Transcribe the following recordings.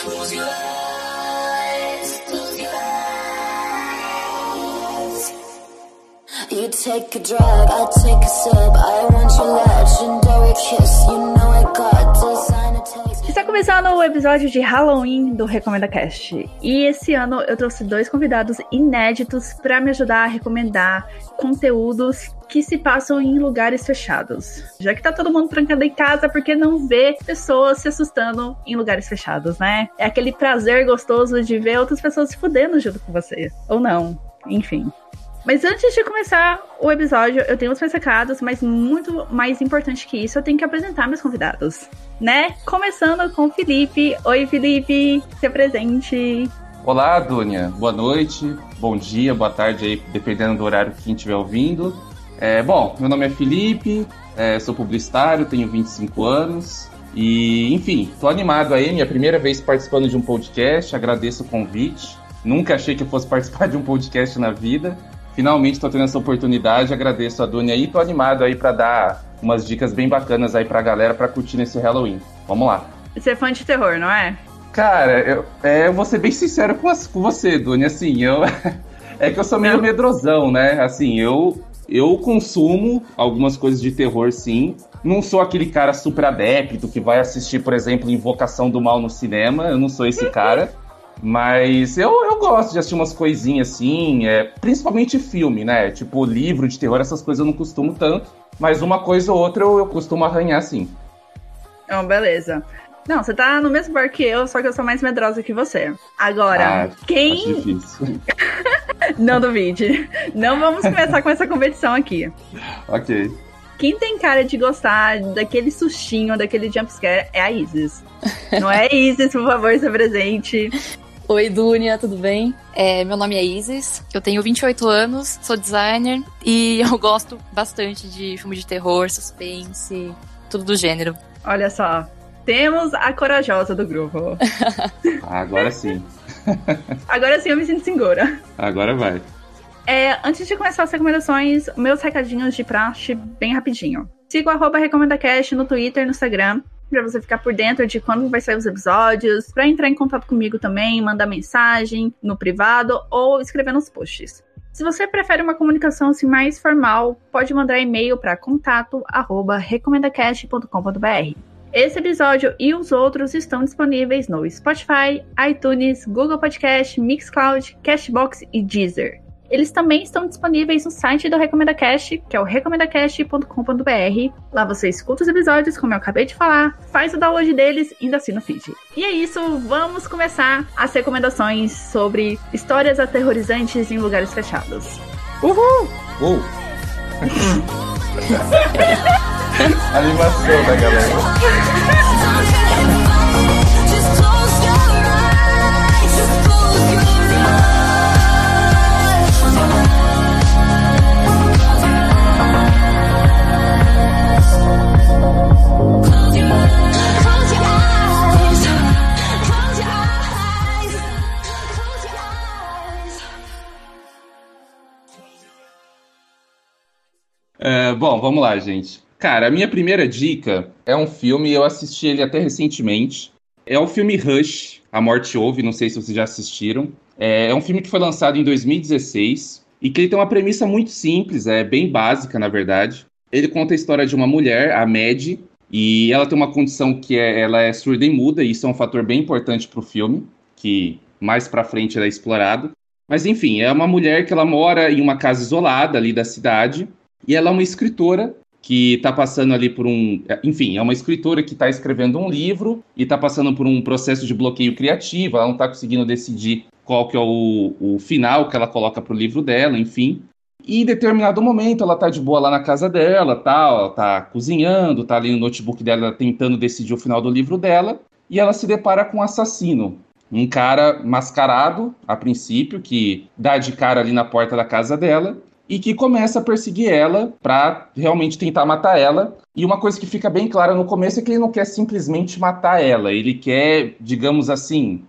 Close your eyes, close your eyes. You take a drag, I take a sip. I want your legendary kiss. You know I got designer taste. Está começando o episódio de Halloween do Recomenda Cast. E esse ano eu trouxe dois convidados inéditos para me ajudar a recomendar conteúdos que se passam em lugares fechados. Já que tá todo mundo trancado em casa, por que não ver pessoas se assustando em lugares fechados, né? É aquele prazer gostoso de ver outras pessoas se fudendo junto com você. Ou não. Enfim. Mas antes de começar o episódio, eu tenho os meus recados, mas muito mais importante que isso, eu tenho que apresentar meus convidados, né? Começando com o Felipe. Oi, Felipe, se apresente. Olá, Dunia. Boa noite, bom dia, boa tarde aí, dependendo do horário que quem estiver ouvindo. É, bom, meu nome é Felipe, é, sou publicitário, tenho 25 anos. E, enfim, tô animado aí, minha primeira vez participando de um podcast, agradeço o convite. Nunca achei que eu fosse participar de um podcast na vida. Finalmente estou tendo essa oportunidade, agradeço a Dunia aí, tô animado aí para dar umas dicas bem bacanas aí pra galera pra curtir nesse Halloween. Vamos lá. Você é fã de terror, não é? Cara, eu, é, eu vou ser bem sincero com, as- com você, Dunia, assim, eu... é que eu sou meio medrosão, né? Assim, eu, eu consumo algumas coisas de terror, sim. Não sou aquele cara super adepto que vai assistir, por exemplo, Invocação do Mal no cinema. Eu não sou esse cara. Mas eu gosto de assistir umas coisinhas assim, é, principalmente filme, né? Tipo, livro de terror, essas coisas eu não costumo tanto. Mas uma coisa ou outra eu, eu costumo arranhar sim. Então, beleza. Não, você tá no mesmo bar que eu, só que eu sou mais medrosa que você. Agora, Ah, quem. difícil. Não duvide. Não vamos começar com essa competição aqui. ok. Quem tem cara de gostar daquele sustinho, daquele jumpscare é a Isis. Não é Isis, por favor, se presente. Oi, Dunia, tudo bem? É, meu nome é Isis, eu tenho 28 anos, sou designer e eu gosto bastante de filme de terror, suspense, tudo do gênero. Olha só. Temos a corajosa do grupo. Agora sim. Agora sim eu me sinto segura. Agora vai. É, antes de começar as recomendações, meus recadinhos de praxe bem rapidinho. Siga o arroba RecomendaCast no Twitter e no Instagram, pra você ficar por dentro de quando vai sair os episódios, pra entrar em contato comigo também, mandar mensagem no privado ou escrever nos posts. Se você prefere uma comunicação assim, mais formal, pode mandar e-mail para contato arroba recomendacast.com.br. Esse episódio e os outros estão disponíveis no Spotify, iTunes, Google Podcast, Mixcloud, Cashbox e Deezer. Eles também estão disponíveis no site do Recomenda Cast, que é o recomendacast.com.br. Lá você escuta os episódios, como eu acabei de falar, faz o download deles e ainda assina o feed. E é isso, vamos começar as recomendações sobre histórias aterrorizantes em lugares fechados. Uhul! Uou! Animação da galera. É, bom, vamos lá, gente. Cara, a minha primeira dica é um filme, eu assisti ele até recentemente. É o filme Rush, A Morte Ouve, não sei se vocês já assistiram. É, é um filme que foi lançado em 2016 e que ele tem uma premissa muito simples, é bem básica, na verdade. Ele conta a história de uma mulher, a Mad, e ela tem uma condição que é, ela é surda e muda, e isso é um fator bem importante pro filme, que mais pra frente é explorado. Mas enfim, é uma mulher que ela mora em uma casa isolada ali da cidade, e ela é uma escritora que está passando ali por um. Enfim, é uma escritora que está escrevendo um livro e está passando por um processo de bloqueio criativo. Ela não está conseguindo decidir qual que é o, o final que ela coloca para o livro dela, enfim. E em determinado momento ela tá de boa lá na casa dela, tá, ela tá cozinhando, tá ali no notebook dela tentando decidir o final do livro dela, e ela se depara com um assassino. Um cara mascarado, a princípio, que dá de cara ali na porta da casa dela, e que começa a perseguir ela pra realmente tentar matar ela. E uma coisa que fica bem clara no começo é que ele não quer simplesmente matar ela, ele quer, digamos assim,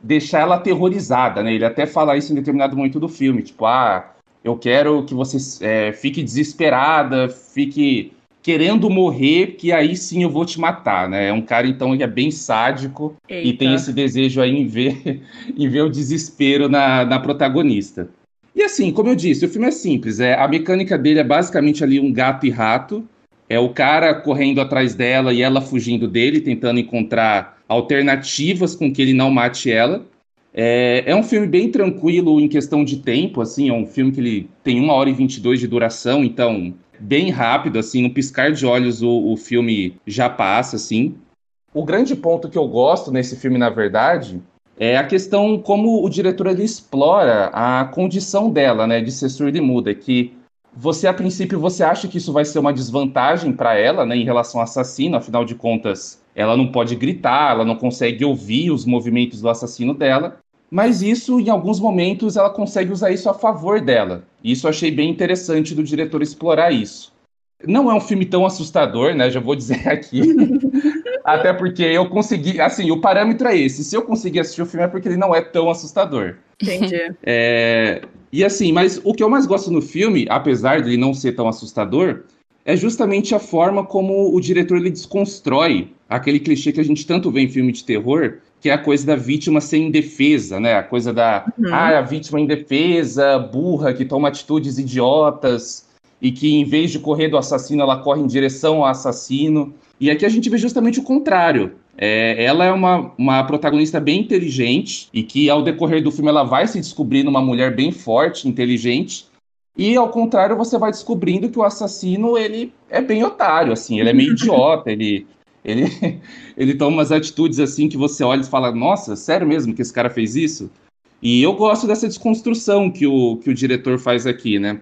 deixar ela aterrorizada, né? Ele até fala isso em determinado momento do filme, tipo, ah, eu quero que você é, fique desesperada, fique querendo morrer, que aí sim eu vou te matar, né? É um cara, então, que é bem sádico Eita. e tem esse desejo aí em ver, em ver o desespero na, na protagonista. E assim, como eu disse, o filme é simples. É, a mecânica dele é basicamente ali um gato e rato. É o cara correndo atrás dela e ela fugindo dele, tentando encontrar alternativas com que ele não mate ela. É, é um filme bem tranquilo em questão de tempo, assim, é um filme que ele tem uma hora e 22 de duração, então bem rápido, assim, no piscar de olhos o, o filme já passa, assim. O grande ponto que eu gosto nesse filme, na verdade, é a questão como o diretor ele explora a condição dela, né, de ser surda e muda, que você a princípio você acha que isso vai ser uma desvantagem para ela, né, em relação ao assassino, afinal de contas, ela não pode gritar, ela não consegue ouvir os movimentos do assassino dela, mas isso em alguns momentos ela consegue usar isso a favor dela. Isso eu achei bem interessante do diretor explorar isso. Não é um filme tão assustador, né? Já vou dizer aqui. Até porque eu consegui. Assim, o parâmetro é esse. Se eu conseguir assistir o filme é porque ele não é tão assustador. Entendi. É, e assim, mas o que eu mais gosto no filme, apesar de ele não ser tão assustador, é justamente a forma como o diretor ele desconstrói aquele clichê que a gente tanto vê em filme de terror, que é a coisa da vítima ser indefesa, né? A coisa da Uhum. ah, a vítima indefesa, burra, que toma atitudes idiotas e que em vez de correr do assassino, ela corre em direção ao assassino. E aqui a gente vê justamente o contrário. É, ela é uma, uma protagonista bem inteligente e que ao decorrer do filme ela vai se descobrindo uma mulher bem forte, inteligente. E ao contrário, você vai descobrindo que o assassino ele é bem otário, assim, ele é meio idiota, ele ele ele toma umas atitudes assim que você olha e fala: "Nossa, sério mesmo que esse cara fez isso?" E eu gosto dessa desconstrução que o, que o diretor faz aqui, né?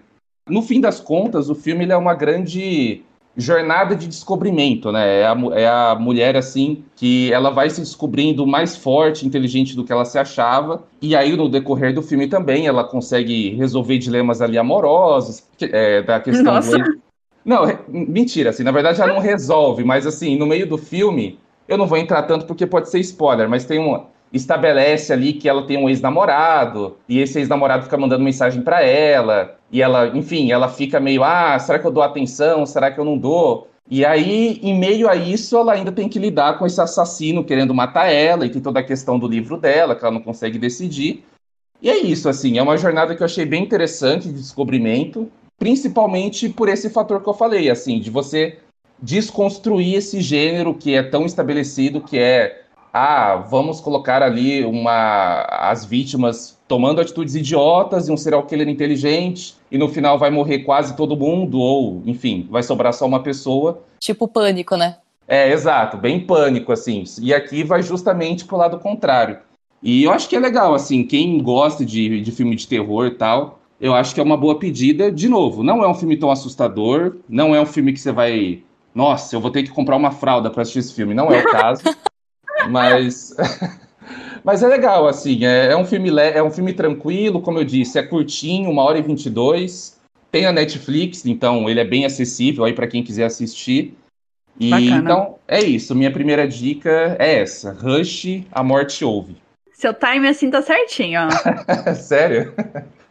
No fim das contas, o filme é uma grande jornada de descobrimento, né? É a, é a mulher, assim, que ela vai se descobrindo mais forte, inteligente do que ela se achava. E aí, no decorrer do filme também, ela consegue resolver dilemas ali amorosos, é, da questão Nossa. do... Não, re- mentira, assim, na verdade ela não resolve, mas assim, no meio do filme, eu não vou entrar tanto porque pode ser spoiler, mas tem um estabelece ali que ela tem um ex-namorado e esse ex-namorado fica mandando mensagem pra ela e ela, enfim, ela fica meio, ah, será que eu dou atenção? Será que eu não dou? E aí, em meio a isso, ela ainda tem que lidar com esse assassino querendo matar ela e tem toda a questão do livro dela que ela não consegue decidir. E é isso, assim, é uma jornada que eu achei bem interessante de descobrimento, principalmente por esse fator que eu falei, assim, de você desconstruir esse gênero que é tão estabelecido, que é, ah, vamos colocar ali uma as vítimas tomando atitudes idiotas e um serial killer inteligente, e no final vai morrer quase todo mundo, ou, enfim, vai sobrar só uma pessoa. Tipo pânico, né? É, exato, bem pânico, assim. E aqui vai justamente pro lado contrário. E eu acho que é legal, assim, quem gosta de, de filme de terror e tal, eu acho que é uma boa pedida. De novo, não é um filme tão assustador, não é um filme que você vai. Nossa, eu vou ter que comprar uma fralda pra assistir esse filme. Não é o caso. Mas. Mas é legal, assim, é, é um filme le- é um filme tranquilo, como eu disse, é curtinho, uma hora e 22. Tem a Netflix, então ele é bem acessível aí para quem quiser assistir. E Bacana. então é isso. Minha primeira dica é essa: Rush, a morte ouve. Seu time assim tá certinho, ó. Sério?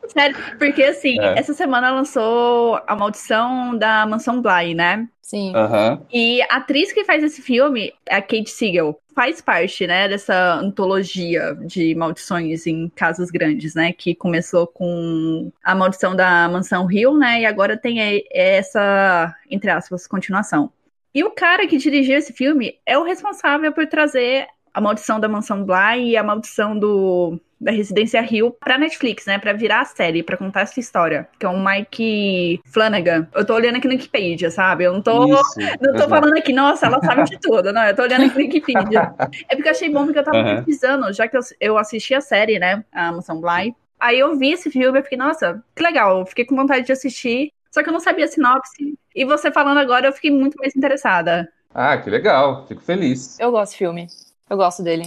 Sério, porque assim, É. essa semana lançou A Maldição da Mansão Bly, né? Sim. Aham. E a atriz que faz esse filme é a Kate Siegel. Faz parte, né, dessa antologia de maldições em casas grandes, né? Que começou com a maldição da Mansão Hill, né? E agora tem essa, entre aspas, continuação. E o cara que dirigiu esse filme é o responsável por trazer a maldição da Mansão Bly e a maldição do, da Residência Hill pra Netflix, né? Pra virar a série, pra contar essa história. Que é o Mike Flanagan. Eu tô olhando aqui no Wikipedia, sabe? Eu não tô. Isso, Não tô falando aqui, nossa, ela sabe de tudo. Não, eu tô olhando aqui no Wikipedia. É porque eu achei bom, porque eu tava Aham. pesquisando, já que eu, eu assisti a série, né? A Mansão Bly. Aí eu vi esse filme e fiquei, nossa, que legal. Eu fiquei com vontade de assistir. Só que eu não sabia a sinopse. E você falando agora, eu fiquei muito mais interessada. Ah, que legal, fico feliz. Eu gosto do filme. Eu gosto dele.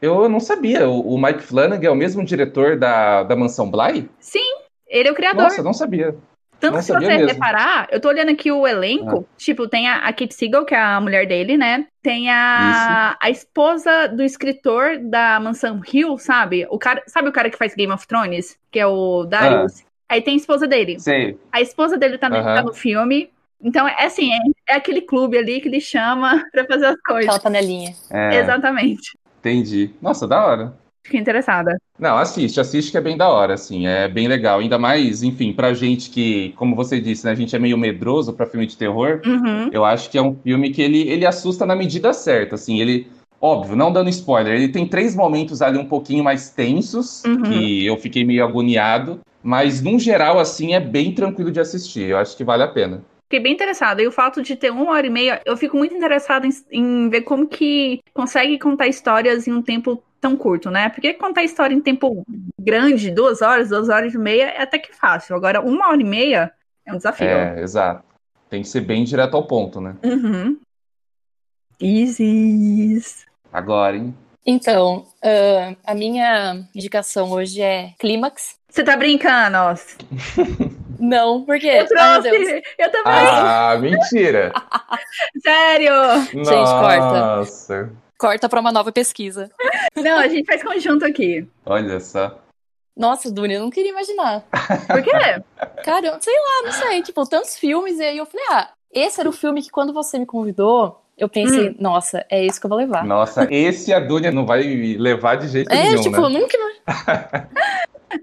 Eu não sabia, o, o Mike Flanagan é o mesmo diretor da, da Mansão Bly? Sim, ele é o criador. Nossa, não sabia. Tanto não que se você mesmo. reparar, eu tô olhando aqui o elenco, tipo, tem a, a Kate Siegel, que é a mulher dele, né? Tem a, a esposa do escritor da Mansão Hill, sabe? O cara, sabe o cara que faz Game of Thrones? Que é o Darius? Aí tem a esposa dele. Sei. A esposa dele também Aham. tá no filme. Então, é assim, é, é aquele clube ali que ele chama pra fazer as coisas. Aquela panelinha. É, Exatamente. entendi. Nossa, da hora. Fiquei interessada. Não, assiste, assiste que é bem da hora, assim, é bem legal. Ainda mais, enfim, pra gente que, como você disse, né, a gente é meio medroso pra filme de terror. Uhum. Eu acho que é um filme que ele, ele assusta na medida certa, assim, ele, óbvio, não dando spoiler, ele tem três momentos ali um pouquinho mais tensos, Uhum. que eu fiquei meio agoniado, mas, num geral, assim, é bem tranquilo de assistir, eu acho que vale a pena. Fiquei bem interessada. E o fato de ter uma hora e meia, eu fico muito interessada em, em ver como que consegue contar histórias em um tempo tão curto, né? Porque contar história em tempo grande, duas horas, duas horas e meia, é até que fácil. Agora, uma hora e meia é um desafio. É, exato. Tem que ser bem direto ao ponto, né? Uhum. Isis. Agora, hein? Então, ah, a minha indicação hoje é Clímax. Você tá brincando, ó. Não, por quê? Eu trouxe! Eu também! Ah, mentira! Sério! corta. Nossa, Corta pra uma nova pesquisa. Não, a gente faz conjunto aqui. olha só. Nossa, Dunia, eu não queria imaginar. Por quê? Cara, eu sei lá, não sei. Tipo, tantos filmes. E aí eu falei, ah, esse era o filme que quando você me convidou, eu pensei, Hum. nossa, é isso que eu vou levar. Nossa, esse a Dunia não vai levar de jeito É, nenhum, tipo, né? nunca.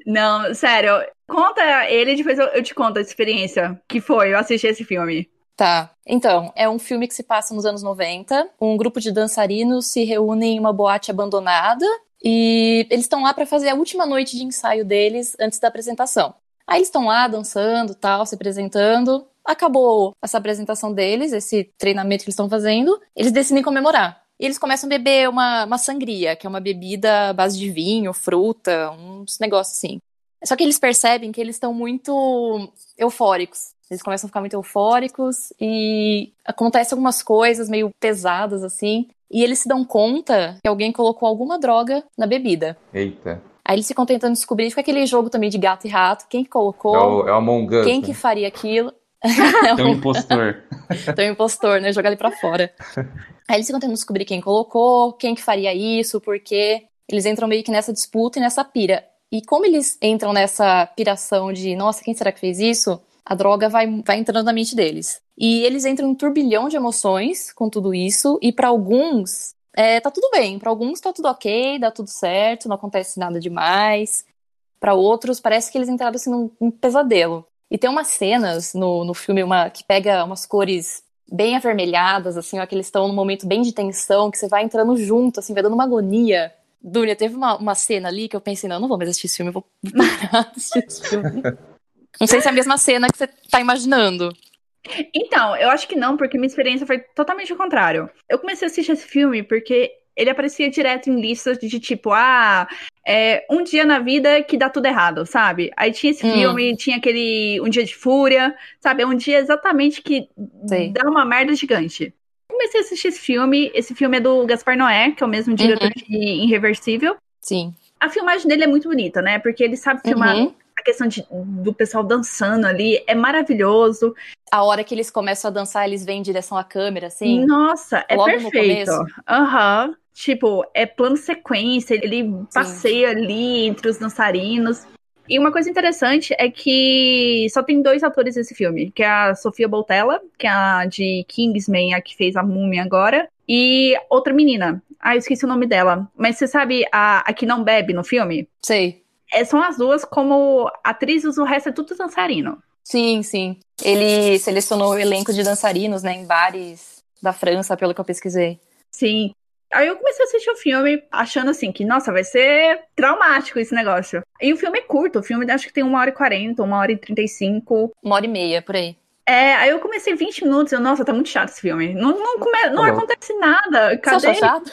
Não, sério. Conta ele, depois eu, te conto a experiência que foi eu assistir esse filme. Tá. Então, é um filme que se passa nos anos 90. Um grupo de dançarinos se reúne em uma boate abandonada e eles estão lá pra fazer a última noite de ensaio deles antes da apresentação. Aí eles estão lá dançando, tal, se apresentando. Acabou essa apresentação deles, esse treinamento que eles estão fazendo, eles decidem comemorar. E eles começam a beber uma, uma sangria, que é uma bebida à base de vinho, fruta, uns negócios assim. Só que eles percebem que eles estão muito eufóricos. Eles começam a ficar muito eufóricos e acontecem algumas coisas meio pesadas assim. E eles se dão conta que alguém colocou alguma droga na bebida. Eita. Aí eles ficam tentando descobrir, fica aquele jogo também de gato e rato, quem que É colocou, o, é o Among Us. quem né? que faria aquilo. É o impostor. Tem um impostor, né? Jogar ele pra fora. Aí eles ficam tentando descobrir quem colocou, quem que faria isso, por quê. Eles entram meio que nessa disputa e nessa pira. E como eles entram nessa piração de, nossa, quem será que fez isso? A droga vai, vai entrando na mente deles. E eles entram em um turbilhão de emoções com tudo isso. E pra alguns, é, tá tudo bem. Pra alguns tá tudo ok, dá tudo certo, não acontece nada demais. Pra outros, parece que eles entraram assim num, num pesadelo. E tem umas cenas no, no filme uma, que pega umas cores bem avermelhadas, assim, ó, que eles estão num momento bem de tensão, que você vai entrando junto, assim, vai dando uma agonia. Dunia, teve uma, uma cena ali que eu pensei, não, eu não vou mais assistir esse filme, eu vou parar de assistir esse filme. Não sei se é a mesma cena que você tá imaginando. Então, eu acho que não, porque minha experiência foi totalmente o contrário. Eu comecei a assistir esse filme porque ele aparecia direto em listas de tipo, ah, é, um dia na vida que dá tudo errado, sabe? Aí tinha esse Hum. filme, tinha aquele Um Dia de Fúria, sabe? É um dia exatamente que Sei. dá uma merda gigante. Comecei a assistir esse filme. Esse filme é do Gaspar Noé, que é o mesmo diretor Uhum. de Irreversível. Sim. A filmagem dele é muito bonita, né? Porque ele sabe filmar Uhum. A questão de- do pessoal dançando ali. É maravilhoso. A hora que eles começam a dançar, eles vêm em direção à câmera, assim. Nossa, é perfeito. começo. Aham. Tipo, é plano sequência, ele passeia ali entre os dançarinos. E uma coisa interessante é que só tem dois atores nesse filme, que é a Sofia Boutella, que é a de Kingsman, a que fez a múmia agora, e outra menina. Ah, eu esqueci o nome dela. Mas você sabe a, a que não bebe no filme? Sei. É, são as duas como atrizes, o resto é tudo dançarino. Sim, sim. Ele selecionou o elenco de dançarinos, né, em bares da França, pelo que eu pesquisei. Sim. Aí eu comecei a assistir o filme achando assim que, nossa, vai ser traumático esse negócio. E o filme é curto, o filme acho que tem uma hora e quarenta, uma hora e trinta e cinco. Uma hora e meia, por aí. É, aí eu comecei 20 minutos eu, nossa, tá muito chato esse filme. Não, não, come- não Tá acontece nada. Você Cadê? achou chato?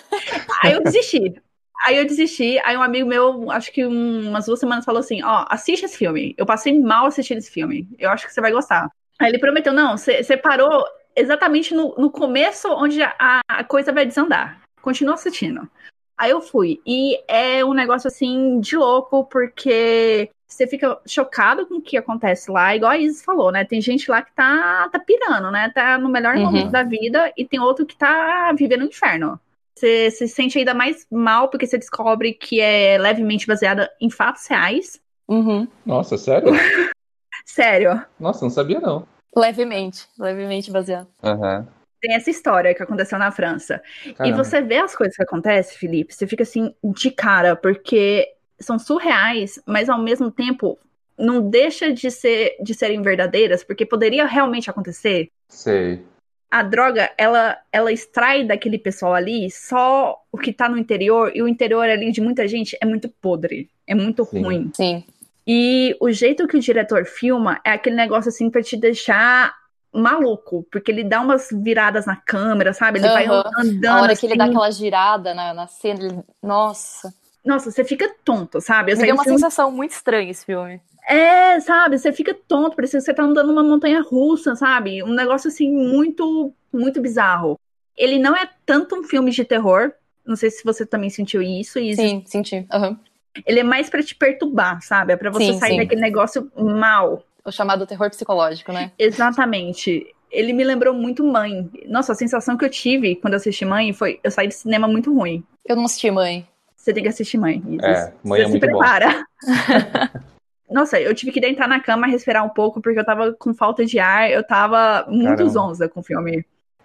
Aí eu desisti. Aí eu desisti, aí um amigo meu, acho que um- umas duas semanas, falou assim: Ó, assiste esse filme. Eu passei mal assistindo esse filme. Eu acho que você vai gostar. Aí ele prometeu: Não, você parou exatamente no, no começo onde a, a coisa vai desandar. Continua assistindo. Aí eu fui. E é um negócio assim de louco, porque você fica chocado com o que acontece lá, igual a Isis falou, né? Tem gente lá que tá, tá pirando, né? Tá no melhor Uhum. momento da vida, e tem outro que tá vivendo o inferno. Você se sente ainda mais mal porque você descobre que é levemente baseada em fatos reais. Uhum. Nossa, sério? Sério. Nossa, não sabia não. Levemente, levemente baseado. Aham. Tem essa história que aconteceu na França. E Caramba. você vê as coisas que acontecem, Felipe, você fica assim de cara, porque são surreais, mas ao mesmo tempo não deixa de ser de serem verdadeiras, porque poderia realmente acontecer. Sei. A droga, ela ela extrai daquele pessoal ali só o que tá no interior, e o interior ali de muita gente é muito podre, é muito Sim. ruim. Sim. E o jeito que o diretor filma é aquele negócio assim pra te deixar maluco, porque ele dá umas viradas na câmera, sabe? Ele vai Aham. andando A hora que ele assim. dá aquela girada na, na cena, ele... nossa. Nossa, você fica tonto, sabe? Eu Me deu uma filme- sensação muito estranha esse filme. É, sabe? Você fica tonto, parece que você tá andando numa montanha russa, sabe? Um negócio assim muito, muito bizarro. Ele não é tanto um filme de terror. Não sei se você também sentiu isso. Sim, senti. Aham. Ele é mais pra te perturbar, sabe? É pra você Sim, sair sim. daquele negócio mal. O chamado terror psicológico, né? Exatamente. Ele me lembrou muito Mãe. Nossa, a sensação que eu tive quando eu assisti Mãe foi eu saí do cinema muito ruim. Eu não assisti Mãe. Você tem que assistir Mãe. É, Mãe Você é se muito bom. Nossa, eu tive que deitar na cama, respirar um pouco, porque eu tava com falta de ar, eu tava muito Caramba. zonza com o filme.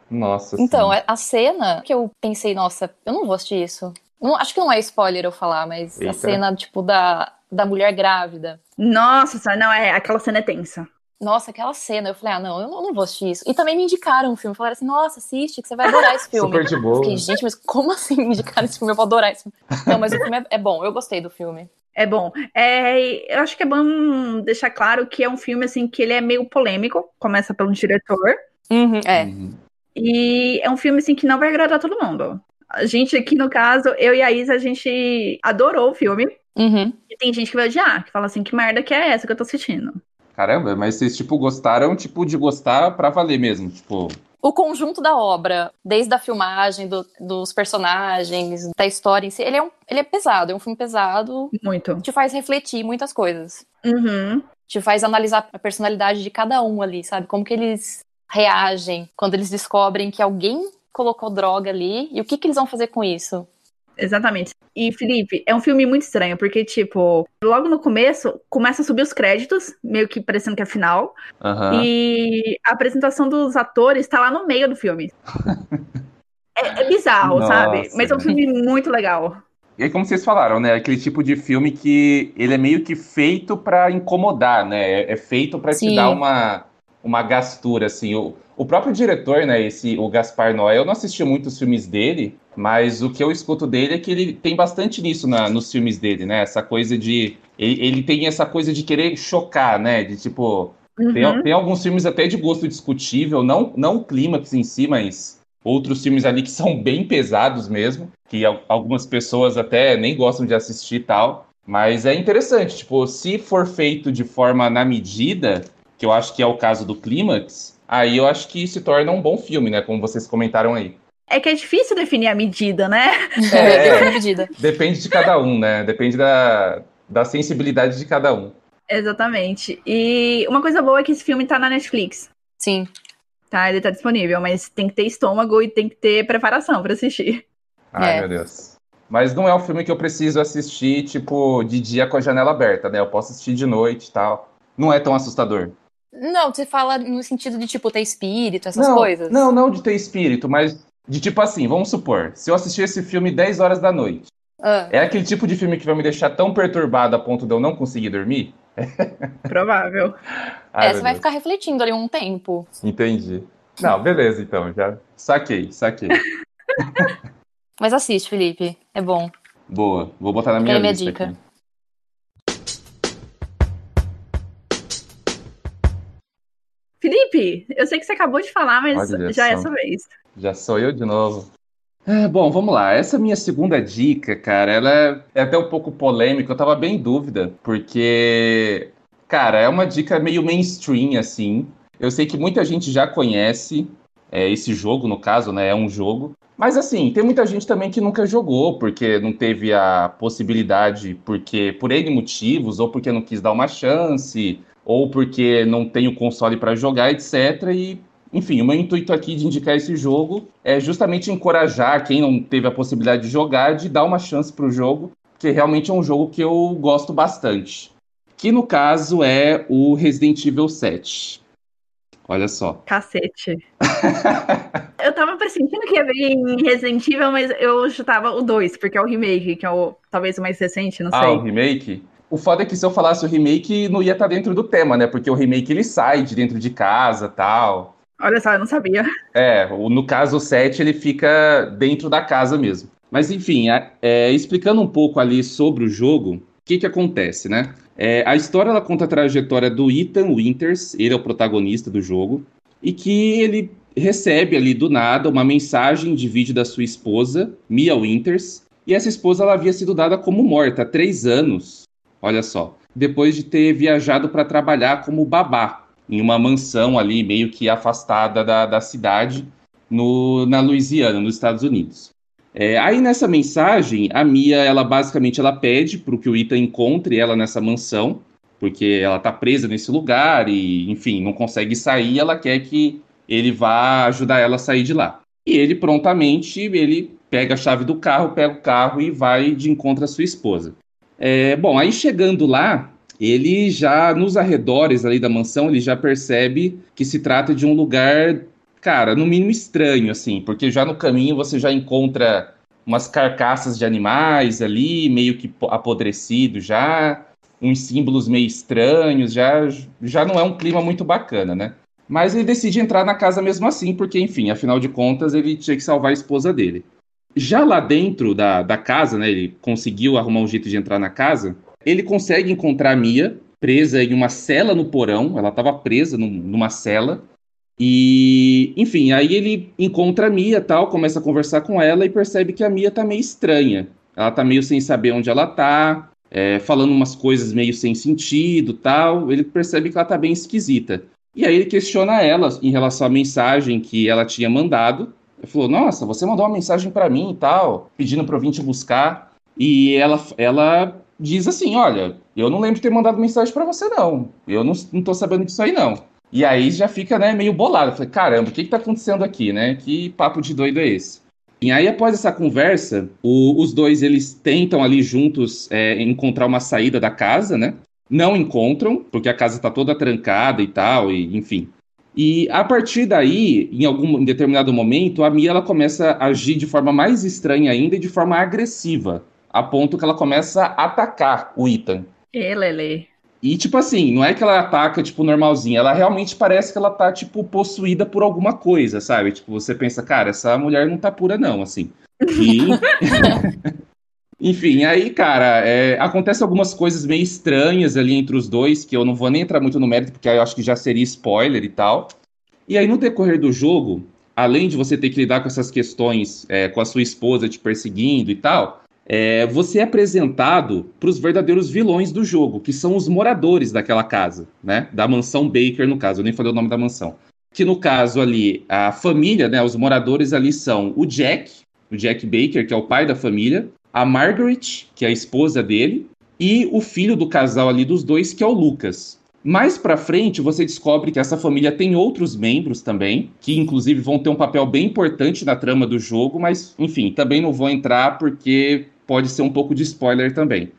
Nossa. Então, sim. é- a cena que eu pensei, nossa, eu não vou assistir isso. Não, acho que não é spoiler eu falar, mas Eita. a cena, tipo, da, da mulher grávida. Nossa, não, é, aquela cena é tensa. Nossa, aquela cena, eu falei, ah, não, eu não, não vou assistir isso. E também me indicaram o filme, falaram assim, nossa, assiste, que você vai adorar esse filme. Super de boa. Fiquei, gente, mas como assim me indicaram esse filme? Eu vou adorar esse filme. Não, mas o filme é, é bom, eu gostei do filme. É bom. É, eu acho que é bom deixar claro que é um filme assim que ele é meio polêmico, começa pelo diretor, Uhum, é. Uhum. e é um filme assim que não vai agradar todo mundo. A gente aqui no caso, eu e a Isa, a gente adorou o filme. Uhum. E tem gente que vai odiar, que fala assim, que merda que é essa que eu tô assistindo? Caramba, mas vocês, tipo, gostaram, tipo, de gostar pra valer mesmo. Tipo, O conjunto da obra, desde a filmagem, do- dos personagens, da história em si, ele é, um, ele é pesado, é um filme pesado, Muito. te faz refletir muitas coisas. Uhum. Te faz analisar a personalidade de cada um ali, sabe? Como que eles reagem quando eles descobrem que alguém colocou droga ali e o que, que eles vão fazer com isso. Exatamente. E, Felipe, é um filme muito estranho, porque, tipo, logo no começo, começa a subir os créditos, meio que parecendo que é final, aham. e a apresentação dos atores tá lá no meio do filme. É, é bizarro, Nossa. sabe? Mas é um filme muito legal. E aí, como vocês falaram, né? Aquele tipo de filme que ele é meio que feito pra incomodar, né? É, é feito pra te dar uma, uma gastura, assim. O, o próprio diretor, né? Esse, o Gaspar Noé, eu não assisti muitos filmes dele, mas o que eu escuto dele é que ele tem bastante nisso na- nos filmes dele, né? Essa coisa de. Ele, ele tem essa coisa de querer chocar, né? De tipo. Tem, Uhum. tem alguns filmes até de gosto discutível, não, não o clímax em si, mas outros filmes ali que são bem pesados mesmo, que al- algumas pessoas até nem gostam de assistir e tal. Mas é interessante, tipo, se for feito de forma na medida, que eu acho que é o caso do clímax, aí eu acho que se torna um bom filme, né? Como vocês comentaram aí. É que é difícil definir a medida, né? É. Define medida. Depende de cada um, né? Depende da, da sensibilidade de cada um. Exatamente. E uma coisa boa é que esse filme tá na Netflix. Sim. Tá, ele tá disponível, mas tem que ter estômago e tem que ter preparação pra assistir. Ai, É. meu Deus. Mas não é um filme que eu preciso assistir, tipo, de dia com a janela aberta, né? Eu posso assistir de noite e tal. Não é tão assustador. Não, você fala no sentido de, tipo, ter espírito, essas não, coisas? Não, não de ter espírito, mas de tipo assim, vamos supor, se eu assistir esse filme 10 horas da noite, Ah, é aquele tipo de filme que vai me deixar tão perturbado a ponto de eu não conseguir dormir? Provável. Ai, é, você vai Deus. ficar refletindo ali um tempo. Entendi. Não, beleza, então, já saquei, saquei. Mas assiste, Felipe. É bom. Boa, vou botar na minha aí minha lista dica. aqui. Felipe, eu sei que você acabou de falar, mas Olha já é essa vez. Já sou eu de novo. É, bom, vamos lá. Essa minha segunda dica, cara, ela é, é até um pouco polêmica. Eu tava bem em dúvida, porque, cara, é uma dica meio mainstream, assim. Eu sei que muita gente já conhece é, esse jogo, no caso, né? É um jogo. Mas, assim, tem muita gente também que nunca jogou, porque não teve a possibilidade, porque por N motivos, ou porque não quis dar uma chance, ou porque não tem o console para jogar, etc. E enfim, o meu intuito aqui de indicar esse jogo é justamente encorajar quem não teve a possibilidade de jogar de dar uma chance para o jogo, porque realmente é um jogo que eu gosto bastante. Que no caso é o Resident Evil 7. Olha só. Cacete. eu tava pressentindo que ia vir em Resident Evil, mas eu chutava o 2, porque é o remake, que é o talvez o mais recente, não ah, sei. Ah, o remake? O foda é que se eu falasse o remake, não ia estar tá dentro do tema, né? Porque o remake ele sai de dentro de casa tal. Olha só, eu não sabia. É, no caso o 7 ele fica dentro da casa mesmo. Mas enfim, é, é, explicando um pouco ali sobre o jogo, o que que acontece, né? É, a história ela conta a trajetória do Ethan Winters, ele é o protagonista do jogo, e que ele recebe ali do nada uma mensagem de vídeo da sua esposa, Mia Winters, e essa esposa ela havia sido dada como morta há três anos, olha só, depois de ter viajado para trabalhar como babá em uma mansão ali meio que afastada da, da cidade no, na Louisiana, nos Estados Unidos. É, aí nessa mensagem, a Mia, ela basicamente ela pede para que o Ethan encontre ela nessa mansão, porque ela tá presa nesse lugar e, enfim, não consegue sair, ela quer que ele vá ajudar ela a sair de lá. E ele prontamente, ele pega a chave do carro, pega o carro e vai de encontro à sua esposa. É, bom, aí chegando lá, ele já, nos arredores ali da mansão, ele já percebe que se trata de um lugar cara, no mínimo estranho, assim, porque já no caminho você já encontra umas carcaças de animais ali, meio que apodrecido já, uns símbolos meio estranhos, já, já não é um clima muito bacana, né? Mas ele decide entrar na casa mesmo assim, porque, enfim, afinal de contas, ele tinha que salvar a esposa dele. Já lá dentro da, da casa, né, ele conseguiu arrumar um jeito de entrar na casa, ele consegue encontrar a Mia presa em uma cela no porão, ela estava presa num, numa cela, e, enfim, aí ele encontra a Mia tal, começa a conversar com ela e percebe que a Mia tá meio estranha. Ela tá meio sem saber onde ela tá, é, falando umas coisas meio sem sentido tal. Ele percebe que ela tá bem esquisita. E aí ele questiona ela em relação à mensagem que ela tinha mandado. Ele falou: Nossa, você mandou uma mensagem para mim e tal, pedindo pra eu vir te buscar. E ela, ela diz assim: Olha, eu não lembro de ter mandado mensagem para você, não. Eu não, não tô sabendo disso aí, não. E aí já fica, né, meio bolado. Eu falei, caramba, o que, que tá acontecendo aqui, né? Que papo de doido é esse? E aí, após essa conversa, o, os dois eles tentam ali juntos é, encontrar uma saída da casa, né? Não encontram, porque a casa tá toda trancada e tal, e enfim. E a partir daí, em algum em determinado momento, a Mia ela começa a agir de forma mais estranha ainda e de forma agressiva, a ponto que ela começa a atacar o Ethan. Elele. E, tipo assim, não é que ela ataca, tipo, normalzinha. Ela realmente parece que ela tá, tipo, possuída por alguma coisa, sabe? Tipo, você pensa, cara, essa mulher não tá pura, não, assim. E... Enfim, aí, cara, é, acontece algumas coisas meio estranhas ali entre os dois, que eu não vou nem entrar muito no mérito, porque eu acho que já seria spoiler e tal. E aí, no decorrer do jogo, além de você ter que lidar com essas questões, é, com a sua esposa te perseguindo e tal, é, você é apresentado para os verdadeiros vilões do jogo, que são os moradores daquela casa, né? Da mansão Baker, no caso, eu nem falei o nome da mansão. Que no caso ali, a família, né? Os moradores ali são o Jack, o Jack Baker, que é o pai da família, a Margaret, que é a esposa dele, e o filho do casal ali dos dois, que é o Lucas. Mais para frente, você descobre que essa família tem outros membros também, que inclusive vão ter um papel bem importante na trama do jogo, mas enfim, também não vou entrar porque pode ser um pouco de spoiler também.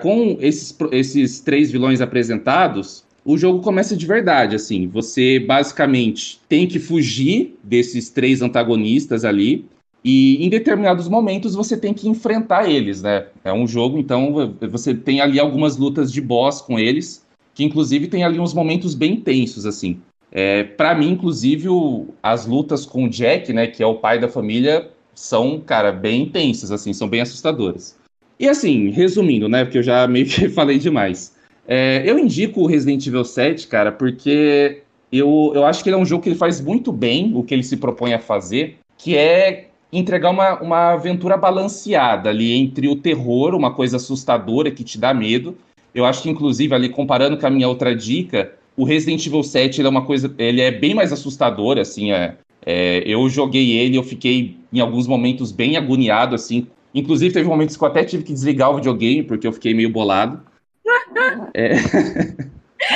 Com esses, esses três vilões apresentados, o jogo começa de verdade, assim. Você basicamente tem que fugir desses três antagonistas ali. E em determinados momentos você tem que enfrentar eles, né? É um jogo, então você tem ali algumas lutas de boss com eles, que inclusive tem ali uns momentos bem tensos, assim. É, para mim, inclusive, o, as lutas com o Jack, né, que é o pai da família, são, cara, bem intensas, assim, são bem assustadoras. E assim, resumindo, né, porque eu já meio que falei demais. É, eu indico o Resident Evil 7, cara, porque eu, eu acho que ele é um jogo que ele faz muito bem o que ele se propõe a fazer, que é entregar uma, uma aventura balanceada ali entre o terror, uma coisa assustadora que te dá medo. Eu acho que, inclusive, ali comparando com a minha outra dica, o Resident Evil 7 ele é uma coisa. Ele é bem mais assustador, assim. É, é, eu joguei ele, eu fiquei em alguns momentos bem agoniado, assim. Inclusive, teve momentos que eu até tive que desligar o videogame, porque eu fiquei meio bolado. é...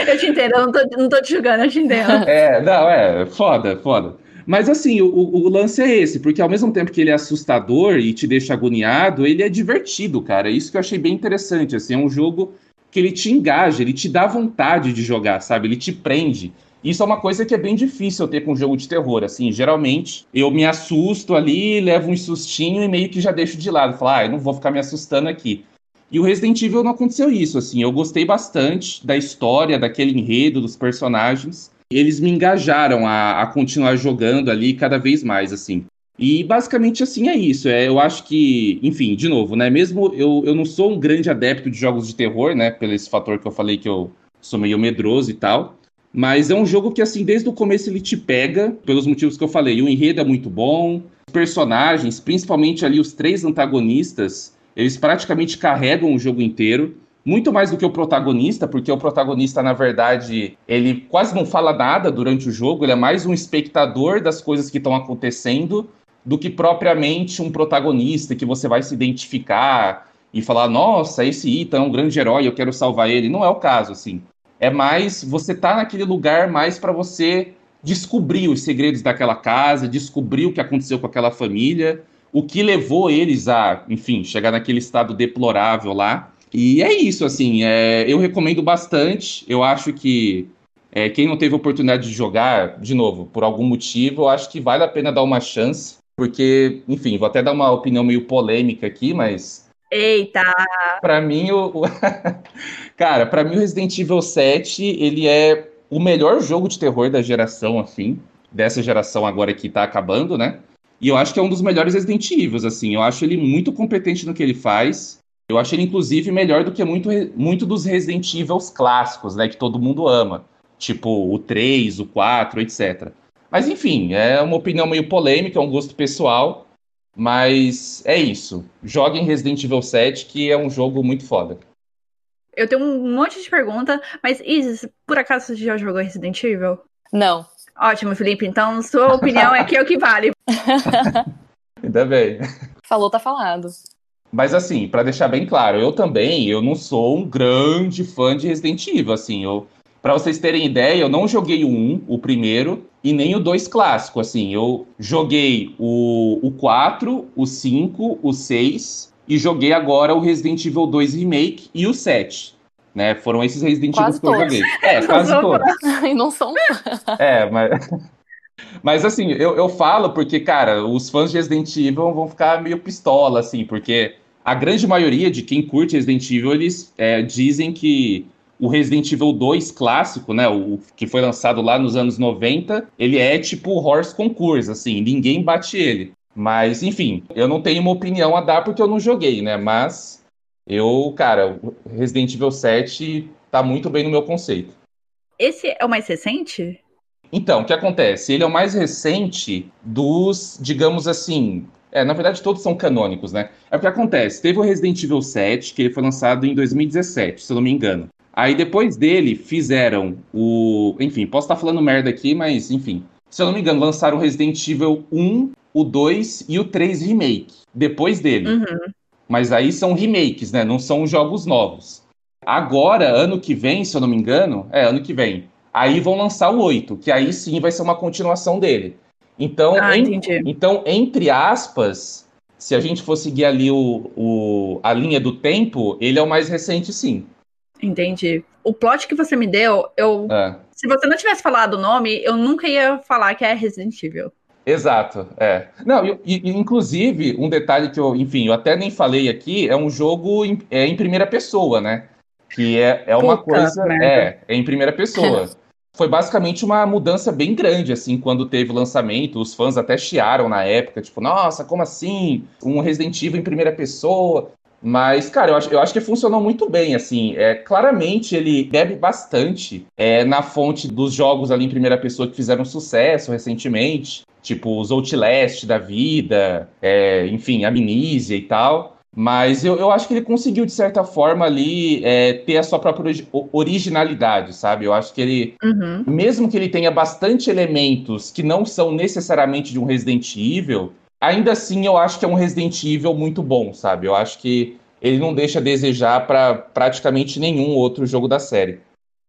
Eu te entendo, eu não tô, não tô te julgando, eu te entendo. É, não, é, foda, foda. Mas assim, o, o, lance é esse, porque ao mesmo tempo que ele é assustador e te deixa agoniado, ele é divertido, cara. Isso que eu achei bem interessante, assim, é um jogo que ele te engaja, ele te dá vontade de jogar, sabe? Ele te prende. Isso é uma coisa que é bem difícil ter com jogo de terror, assim, geralmente eu me assusto ali, levo um sustinho e meio que já deixo de lado, falar, ah, eu não vou ficar me assustando aqui. E o Resident Evil não aconteceu isso, assim, eu gostei bastante da história, daquele enredo, dos personagens. Eles me engajaram a, a continuar jogando ali cada vez mais, assim. E basicamente assim é isso. É, eu acho que, enfim, de novo, né? Mesmo eu, eu não sou um grande adepto de jogos de terror, né? Pelo esse fator que eu falei que eu sou meio medroso e tal. Mas é um jogo que, assim, desde o começo ele te pega, pelos motivos que eu falei. O enredo é muito bom, os personagens, principalmente ali os três antagonistas, eles praticamente carregam o jogo inteiro. Muito mais do que o protagonista, porque o protagonista, na verdade, ele quase não fala nada durante o jogo, ele é mais um espectador das coisas que estão acontecendo do que propriamente um protagonista que você vai se identificar e falar, nossa, esse Ethan é um grande herói, eu quero salvar ele. Não é o caso, assim. É mais você tá naquele lugar mais para você descobrir os segredos daquela casa, descobrir o que aconteceu com aquela família, o que levou eles a, enfim, chegar naquele estado deplorável lá. E é isso, assim, é, eu recomendo bastante. Eu acho que é, quem não teve oportunidade de jogar, de novo, por algum motivo, eu acho que vale a pena dar uma chance. Porque, enfim, vou até dar uma opinião meio polêmica aqui, mas. Eita! Para mim, o. Cara, para mim o Resident Evil 7, ele é o melhor jogo de terror da geração, assim. Dessa geração agora que tá acabando, né? E eu acho que é um dos melhores Resident Evil, assim. Eu acho ele muito competente no que ele faz. Eu acho ele, inclusive, melhor do que muito, muito dos Resident Evil clássicos, né? Que todo mundo ama. Tipo o 3, o 4, etc. Mas enfim, é uma opinião meio polêmica, é um gosto pessoal. Mas é isso. Joguem Resident Evil 7, que é um jogo muito foda. Eu tenho um monte de pergunta, mas Isis, por acaso você já jogou Resident Evil? Não. Ótimo, Felipe. Então, sua opinião é que é o que vale. Ainda bem. Falou, tá falado. Mas assim, para deixar bem claro, eu também, eu não sou um grande fã de Resident Evil, assim, eu para vocês terem ideia, eu não joguei o 1, o primeiro, e nem o 2 clássico, assim. Eu joguei o, o 4, o 5, o 6 e joguei agora o Resident Evil 2 Remake e o 7. Né? Foram esses Resident Evil que eu joguei. É, quase todos. e não são. é, mas. Mas assim, eu, eu falo porque, cara, os fãs de Resident Evil vão ficar meio pistola, assim, porque a grande maioria de quem curte Resident Evil, eles é, dizem que o Resident Evil 2 clássico, né, o que foi lançado lá nos anos 90, ele é tipo Horse Concurse, assim, ninguém bate ele. Mas, enfim, eu não tenho uma opinião a dar porque eu não joguei, né? Mas eu, cara, Resident Evil 7 tá muito bem no meu conceito. Esse é o mais recente? Então, o que acontece? Ele é o mais recente dos, digamos assim. É, na verdade, todos são canônicos, né? É o que acontece. Teve o Resident Evil 7, que ele foi lançado em 2017, se eu não me engano. Aí depois dele fizeram o. Enfim, posso estar falando merda aqui, mas enfim. Se eu não me engano, lançaram o Resident Evil 1, o 2 e o 3 Remake. Depois dele. Uhum. Mas aí são remakes, né? Não são jogos novos. Agora, ano que vem, se eu não me engano, é ano que vem. Aí vão lançar o 8, que aí sim vai ser uma continuação dele. Então, ah, em, então entre aspas, se a gente for seguir ali o, o, a linha do tempo, ele é o mais recente, sim. Entendi. O plot que você me deu, eu. É. Se você não tivesse falado o nome, eu nunca ia falar que é Resident Evil. Exato, é. Não, e, e, inclusive, um detalhe que eu, enfim, eu até nem falei aqui, é um jogo em, é em primeira pessoa, né? Que é, é uma Puta coisa. Merda. É, é em primeira pessoa. Foi basicamente uma mudança bem grande, assim, quando teve o lançamento. Os fãs até chiaram na época, tipo, nossa, como assim? Um Resident Evil em primeira pessoa. Mas, cara, eu acho, eu acho que funcionou muito bem, assim. É, claramente ele bebe bastante é, na fonte dos jogos ali em primeira pessoa que fizeram sucesso recentemente. Tipo, os Outlast da vida, é, enfim, Amnesia e tal. Mas eu, eu acho que ele conseguiu, de certa forma, ali é, ter a sua própria originalidade, sabe? Eu acho que ele, uhum. mesmo que ele tenha bastante elementos que não são necessariamente de um Resident Evil, ainda assim eu acho que é um Resident Evil muito bom, sabe? Eu acho que ele não deixa a desejar para praticamente nenhum outro jogo da série.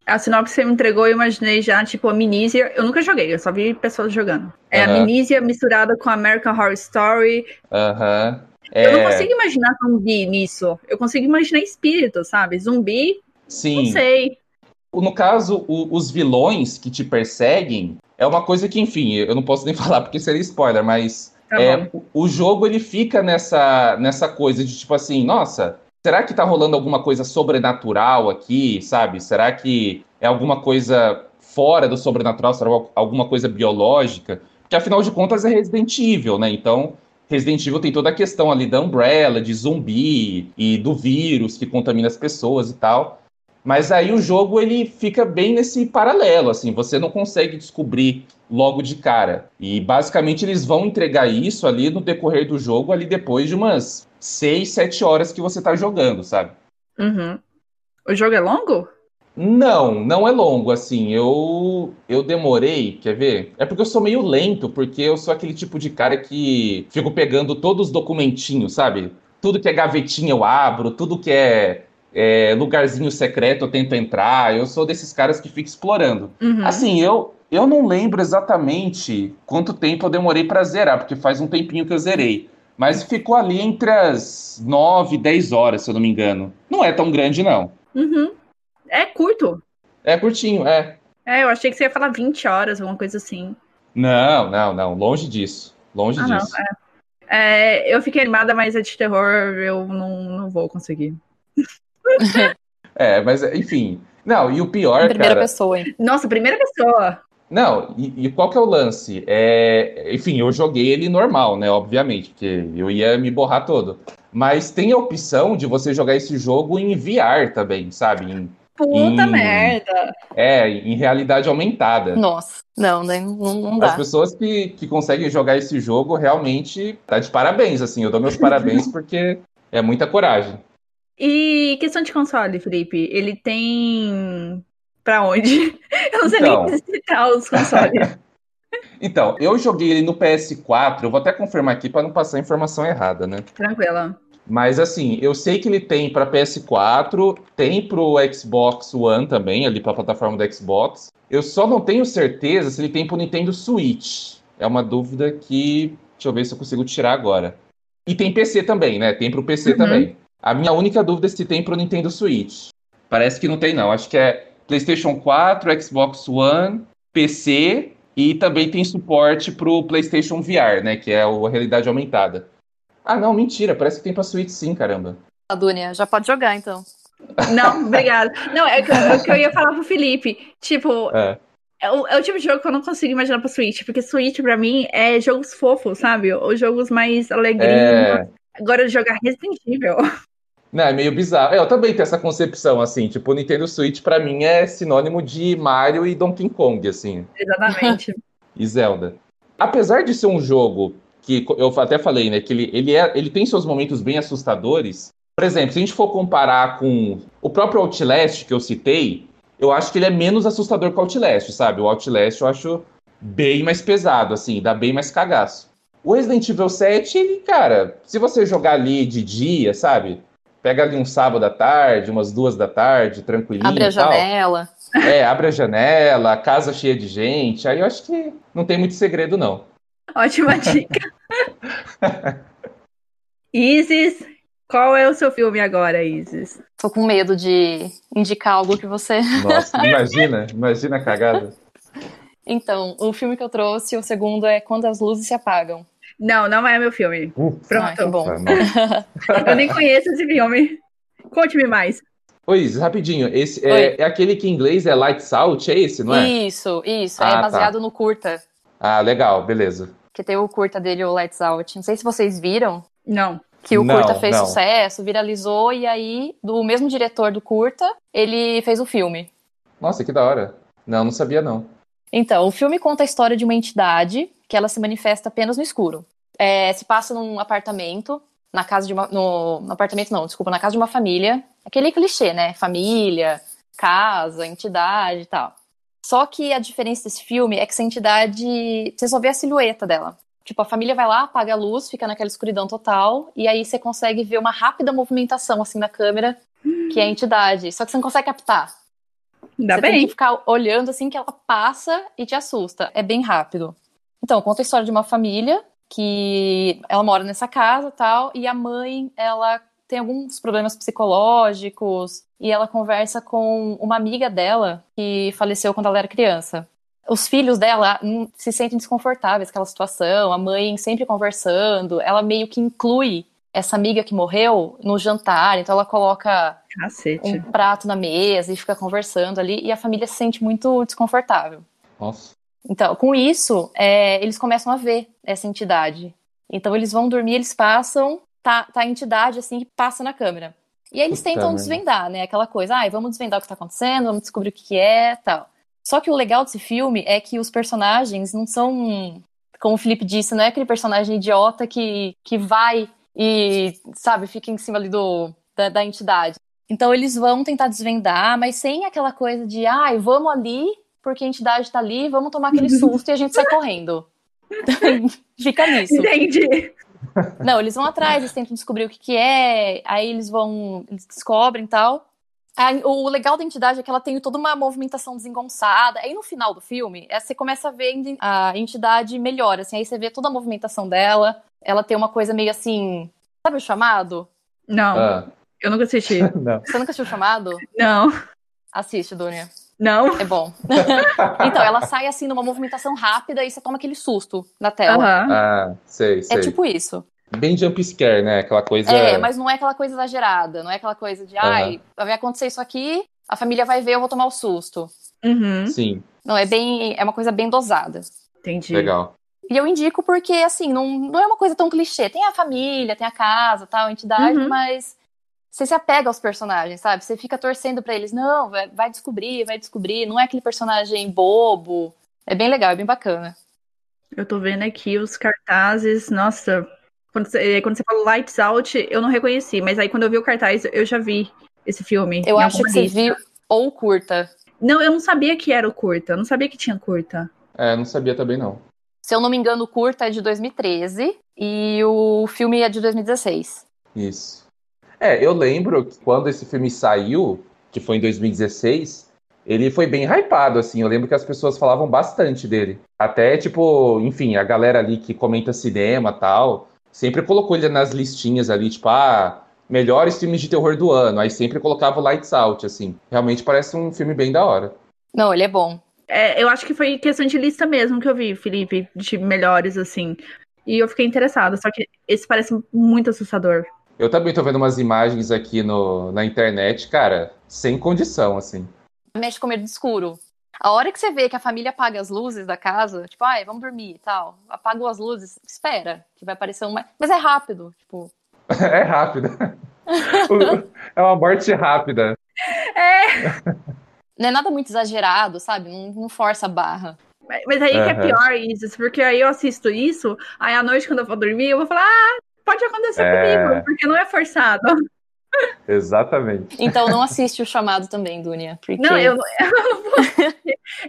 A sinopse que você me entregou, eu imaginei já, tipo, a Amnesia. Eu nunca joguei, eu só vi pessoas jogando. É a Amnesia misturada com American Horror Story. Aham. É... Eu não consigo imaginar zumbi nisso. Eu consigo imaginar espírito, sabe? Zumbi, Sim. não sei. No caso, o, os vilões que te perseguem é uma coisa que, enfim, eu não posso nem falar porque seria spoiler, mas Tá é, o jogo ele fica nessa, nessa coisa de tipo assim, nossa, será que tá rolando alguma coisa sobrenatural aqui, sabe? Será que é alguma coisa fora do sobrenatural, será alguma coisa biológica? Porque afinal de contas é Resident Evil, né? Então, Resident Evil tem toda a questão ali da Umbrella, de zumbi e do vírus que contamina as pessoas e tal. Mas aí o jogo ele fica bem nesse paralelo, assim, você não consegue descobrir logo de cara. E basicamente eles vão entregar isso ali no decorrer do jogo, ali depois de umas 6, 7 horas que você tá jogando, sabe? Uhum. O jogo é longo? Não, não é longo, assim. Eu eu demorei, quer ver? É porque eu sou meio lento, porque eu sou aquele tipo de cara que fico pegando todos os documentinhos, sabe? Tudo que é gavetinha eu abro, tudo que é, é lugarzinho secreto eu tento entrar. Eu sou desses caras que fica explorando. Uhum. Assim, eu eu não lembro exatamente quanto tempo eu demorei pra zerar, porque faz um tempinho que eu zerei. Mas ficou ali entre as 9 e 10 horas, se eu não me engano. Não é tão grande, não. Uhum. É curto. É curtinho, é. É, eu achei que você ia falar 20 horas, alguma coisa assim. Não, não, não. Longe disso. Longe Ah, não. disso. É. É, eu fiquei animada, mas é de terror, eu não, não vou conseguir. É, mas enfim. Não, e o pior, Em primeira cara. pessoa, hein? Nossa, primeira pessoa. Não, e, e qual que é o lance? É, enfim, eu joguei ele normal, né? Obviamente, porque eu ia me borrar todo. Mas tem a opção de você jogar esse jogo em VR também, sabe? Em- Puta Hum. merda. é, em realidade aumentada. Nossa, não, daí não, não As dá. pessoas que, que conseguem jogar esse jogo realmente tá de parabéns, assim. Eu dou meus parabéns porque é muita coragem. E questão de console, Felipe, ele tem. Pra onde? Eu não sei Então. nem citar os consoles. Então, eu joguei ele no PS4, eu vou até confirmar aqui para não passar a informação errada, né? Tranquila. Mas assim, eu sei que ele tem para PS4, tem pro Xbox One também, ali para a plataforma do Xbox. Eu só não tenho certeza se ele tem pro Nintendo Switch. É uma dúvida que, deixa eu ver se eu consigo tirar agora. E tem PC também, né? Tem pro PC Uhum. também. A minha única dúvida é se tem pro Nintendo Switch. Parece que não tem não. Acho que é PlayStation 4, Xbox One, PC e também tem suporte pro PlayStation VR, né? Que é o- a realidade aumentada. Ah, não, mentira. Parece que tem pra Switch sim, caramba. A Dunia já pode jogar, então. Não, obrigada. Não, é o que, eu- é que eu ia falar pro Felipe. Tipo, É. é o, é o tipo de jogo que eu não consigo imaginar pra Switch, porque Switch pra mim é jogos fofos, sabe? Ou jogos mais alegrinhos. É... Agora jogar Resident Evil. Não, é meio bizarro. É, Eu também tenho essa concepção, assim. Tipo, o Nintendo Switch pra mim é sinônimo de Mario e Donkey Kong, assim. Exatamente. E Zelda. Apesar de ser um jogo que eu até falei, né? Que ele, ele, é, ele tem seus momentos bem assustadores. Por exemplo, se a gente for comparar com o próprio Outlast que eu citei, eu acho que ele é menos assustador que o Outlast, sabe? O Outlast eu acho bem mais pesado, assim, dá bem mais cagaço. O Resident Evil 7, ele, cara, se você jogar ali de dia, sabe? Pega ali um sábado à tarde, umas duas da tarde, tranquilinho Abre a tal. janela. É, abre a janela, casa cheia de gente. Aí eu acho que não tem muito segredo, não. Ótima dica. Isis, qual é o seu filme agora, Isis? Tô com medo de indicar algo que você. Nossa, imagina, imagina a cagada. Então, o filme que eu trouxe, o segundo é Quando as Luzes Se Apagam. Não, não é meu filme. Uh, Pronto. Ah, bom. nossa. Eu nem conheço esse filme. Conte-me mais. Oi, Isis, rapidinho. Esse é, Oi. é aquele que em inglês é Lights Out, é esse, não é? Isso, isso. Ah, é tá. baseado no curta. Ah, legal, beleza. Que tem o curta dele, o Lights Out. Não sei se vocês viram. Não. Que o Não, curta fez não. sucesso, viralizou, e aí, do mesmo diretor do curta, ele fez o filme. Nossa, que da hora. Não, não sabia, não. Então, o filme conta a história de uma entidade que ela se manifesta apenas no escuro. É, se passa num apartamento, na casa de uma. No, no apartamento, não, desculpa, na casa de uma família. Aquele clichê, né? Família, casa, entidade e tal. Só que a diferença desse filme é que essa entidade. Você só vê a silhueta dela. Tipo, a família vai lá, apaga a luz, fica naquela escuridão total, e aí você consegue ver uma rápida movimentação, assim, na câmera, que é a entidade. Só que você não consegue captar. Ainda Você tem bem. que ficar olhando assim que ela passa e te assusta. É bem rápido. Então, conta a história de uma família que ela mora nessa casa tal, e a mãe, ela tem alguns problemas psicológicos e ela conversa com uma amiga dela que faleceu quando ela era criança. Os filhos dela hum, se sentem desconfortáveis com aquela situação, a mãe sempre conversando, ela meio que inclui essa amiga que morreu no jantar, então ela coloca Cacete. um prato na mesa e fica conversando ali, e a família se sente muito desconfortável. Nossa. Então, com isso, é, eles começam a ver essa entidade. Então, eles vão dormir, eles passam, tá, tá a entidade assim que passa na câmera. E aí eles Puta tentam desvendar, né? Aquela coisa, ai, vamos desvendar o que tá acontecendo, vamos descobrir o que, que é tal. Só que o legal desse filme é que os personagens não são, como o Felipe disse, não é aquele personagem idiota que, que vai e, sabe, fica em cima ali do, da, da entidade. Então eles vão tentar desvendar, mas sem aquela coisa de, ai, vamos ali, porque a entidade tá ali, vamos tomar aquele susto e a gente sai correndo. Fica nisso. Entendi. Não, eles vão atrás, eles tentam descobrir o que, que é, aí eles vão, eles descobrem e tal. Aí, o legal da entidade é que ela tem toda uma movimentação desengonçada. Aí no final do filme, é, você começa a ver a entidade melhor, assim, aí você vê toda a movimentação dela. Ela tem uma coisa meio assim. Sabe o chamado? Não, Ah, eu nunca assisti. não. Você nunca assistiu o chamado? Não, Assiste, Dunia. Não. É bom. então, ela sai assim numa movimentação rápida e você toma aquele susto na tela. Aham. Ah, sei, sei. É tipo isso. Bem jump scare, né? Aquela coisa. É, mas não é aquela coisa exagerada. Não é aquela coisa de, ai, vai acontecer isso aqui, a família vai ver, eu vou tomar o susto. Uhum. Sim, Não, é bem. É uma coisa bem dosada. Entendi. legal. E eu indico porque, assim, não, não é uma coisa tão clichê. Tem a família, tem a casa, tal, a entidade, Uhum. mas você se apega aos personagens, sabe? Você fica torcendo pra eles. Não, vai, vai descobrir, vai descobrir. Não é aquele personagem bobo. É bem legal, é bem bacana. Eu tô vendo aqui os cartazes. Nossa, quando você, quando você falou Lights Out, eu não reconheci, mas aí quando eu vi o cartaz, eu já vi esse filme. Eu acho que você lista. viu ou curta. Não, eu não sabia que era o curta. Eu não sabia que tinha curta. É, não sabia também não. Se eu não me engano, o curta é de 2013 e o filme é de 2016. Isso. É, eu lembro que quando esse filme saiu, que foi em 2016, ele foi bem hypado, assim. Eu lembro que as pessoas falavam bastante dele. Até, tipo, enfim, a galera ali que comenta cinema e tal, sempre colocou ele nas listinhas ali, tipo, ah, melhores filmes de terror do ano. Aí sempre colocava o Lights Out, assim. Realmente parece um filme bem da hora. Não, ele é bom. É, eu acho que foi questão de lista mesmo que eu vi, Felipe, de melhores, assim. E eu fiquei interessada, só que esse parece muito assustador. Eu também tô vendo umas imagens aqui no, na internet, cara, sem condição, assim. Mexe com medo de escuro. A hora que você vê que a família apaga as luzes da casa, tipo, ai, vamos dormir e tal, apagou as luzes, espera, que vai aparecer uma. Mas é rápido, tipo. É rápido. é uma morte rápida. Não é nada muito exagerado, sabe? Não, não força a barra. Mas mas aí que é pior isso, porque aí eu assisto isso, aí à noite, quando eu vou dormir, eu vou falar, ah, pode acontecer É. comigo, porque não é forçado. Exatamente. Então não assiste o chamado também, Dunia. Porque Não, eu, eu vou.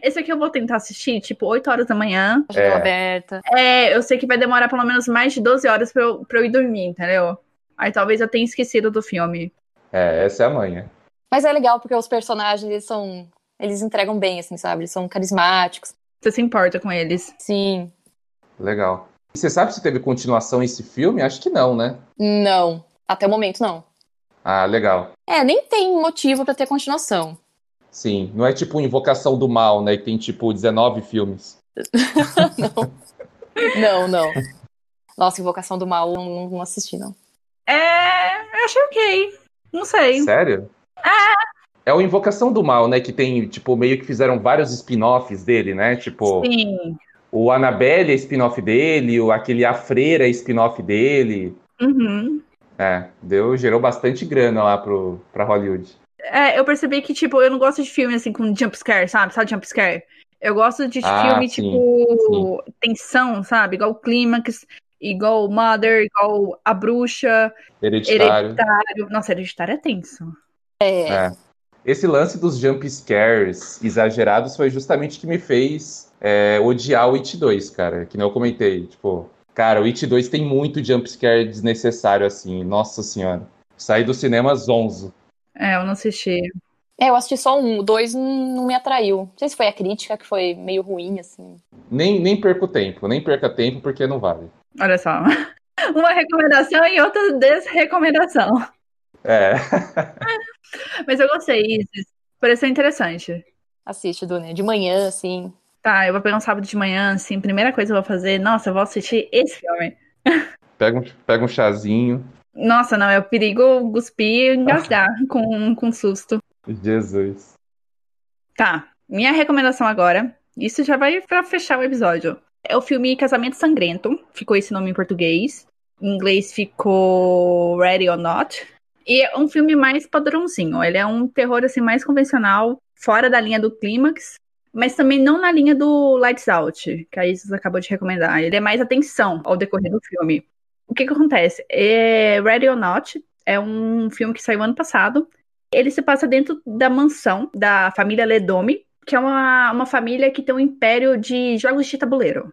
Esse aqui eu vou tentar assistir, tipo, 8 horas da manhã. janela É. aberta. É, eu sei que vai demorar pelo menos mais de 12 horas pra eu, pra eu ir dormir, entendeu? Aí talvez eu tenha esquecido do filme. É, essa é a manha. Mas é legal porque os personagens, eles são. Eles entregam bem, assim, sabe? Eles são carismáticos. Você se importa com eles. Sim. Legal. E você sabe se teve continuação esse filme? Acho que não, né? Não. Até o momento, não. Ah, legal. É, nem tem motivo pra ter continuação. Sim. Não é tipo Invocação do Mal, né? Que tem tipo 19 filmes. Não, não. Nossa, Invocação do Mal, eu não, não assisti, não. É, eu achei ok. Não sei. Sério? É o Invocação do Mal, né? Que tem, tipo, meio que fizeram vários spin-offs dele, né? Tipo, Sim. O Annabelle é spin-off dele, o aquele A Freira é spin-off dele. Uhum. É, deu, gerou bastante grana lá pro, pra Hollywood. É, eu percebi que, tipo, eu não gosto de filme assim com jumpscare, sabe? Sabe jumpscare? Eu gosto de Ah, filme, sim, tipo, tensão, sabe? Igual Clímax, igual Mother, igual A Bruxa, Hereditário. Hereditário. Nossa, Hereditário é tenso. É. É. Esse lance dos jump scares exagerados foi justamente que me fez é, odiar o It 2, cara. Que nem eu comentei. Tipo, cara, o It 2 tem muito jump scare desnecessário, assim. Nossa senhora. Saí do cinema zonzo. É, eu não assisti. É, eu assisti só um. O dois não, não me atraiu. Não sei se foi a crítica que foi meio ruim, assim. Nem, nem perco tempo, nem perca tempo porque não vale. Olha só. Uma recomendação e outra desrecomendação. É. Mas eu gostei, Isis. Pareceu interessante. Assiste, Dunia. De manhã, assim. Tá, eu vou pegar um sábado de manhã, assim, primeira coisa que eu vou fazer, nossa, eu vou assistir esse filme. Pega um, pega um chazinho. Nossa, não, é o perigo cuspir e engasgar com, com susto. Jesus. Tá, minha recomendação agora, isso já vai pra fechar o episódio. É o filme Casamento Sangrento, ficou esse nome em português. Em inglês ficou Ready or Not. E é um filme mais padrãozinho. Ele é um terror assim mais convencional, fora da linha do clímax, mas também não na linha do Lights Out, que a Isis acabou de recomendar. Ele é mais atenção ao decorrer do filme. O que que acontece? É Ready or Not é um filme que saiu ano passado. Ele se passa dentro da mansão da família Ledome, que é uma, uma família que tem um império de jogos de tabuleiro.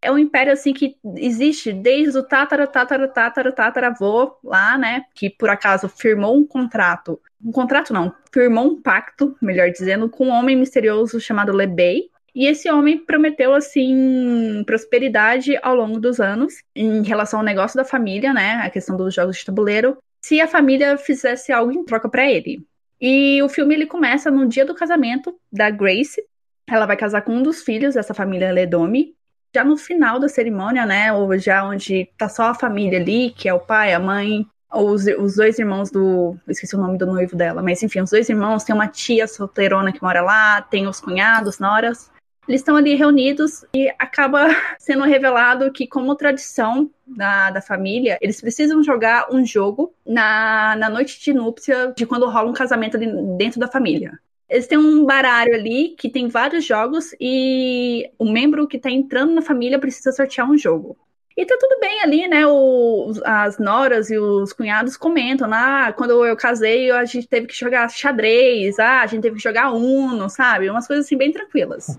É um império assim que existe desde o tátara, tátara, tátara, tataravô lá, né? Que por acaso firmou um contrato. Um contrato não, firmou um pacto, melhor dizendo, com um homem misterioso chamado Lebei. E esse homem prometeu, assim, prosperidade ao longo dos anos em relação ao negócio da família, né? A questão dos jogos de tabuleiro, se a família fizesse algo em troca para ele. E o filme ele começa no dia do casamento da Grace. Ela vai casar com um dos filhos dessa família Ledome. Já no final da cerimônia, né? Ou já onde tá só a família ali, que é o pai, a mãe, os, os dois irmãos do. Esqueci o nome do noivo dela, mas enfim, os dois irmãos, tem uma tia solteirona que mora lá, tem os cunhados, noras. Eles estão ali reunidos e acaba sendo revelado que, como tradição da, da família, eles precisam jogar um jogo na, na noite de núpcia de quando rola um casamento dentro da família. Eles têm um baralho ali que tem vários jogos e o membro que tá entrando na família precisa sortear um jogo. E tá tudo bem ali, né? O, as noras e os cunhados comentam, ah, quando eu casei, a gente teve que jogar xadrez, ah, a gente teve que jogar Uno, sabe? Umas coisas assim bem tranquilas.